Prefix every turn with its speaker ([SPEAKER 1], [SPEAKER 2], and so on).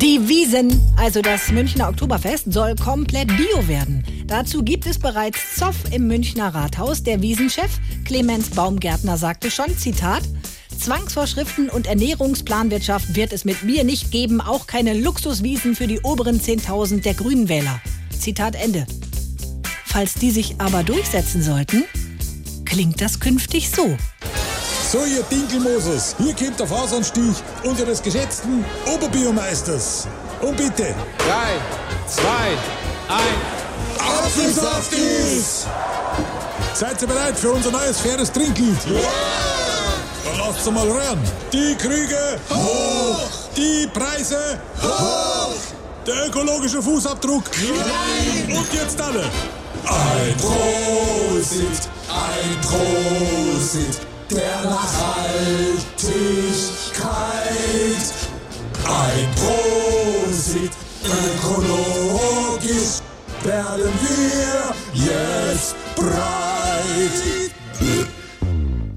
[SPEAKER 1] Die Wiesen, also das Münchner Oktoberfest, soll komplett bio werden. Dazu gibt es bereits Zoff im Münchner Rathaus. Der Wiesenchef Clemens Baumgärtner sagte schon, Zitat, Zwangsvorschriften und Ernährungsplanwirtschaft wird es mit mir nicht geben, auch keine Luxuswiesen für die oberen 10.000 der Grünen Wähler. Zitat Ende. Falls die sich aber durchsetzen sollten, klingt das künftig so.
[SPEAKER 2] So, ihr Dinkelmoses, hier kommt der Fasanstich unseres geschätzten Oberbiomeisters. Und bitte.
[SPEAKER 3] Drei, zwei, ein.
[SPEAKER 2] Apfelsaftis! Seid ihr bereit für unser neues faires Trinklied? Ja! Dann lasst sie mal rühren. Die Krüge hoch! Die Preise hoch! Der ökologische Fußabdruck klein! Und jetzt alle! Ein Prosit! Ein Prosit! Der Nachhaltigkeit. Ein Prosit, ökologisch werden wir jetzt breit.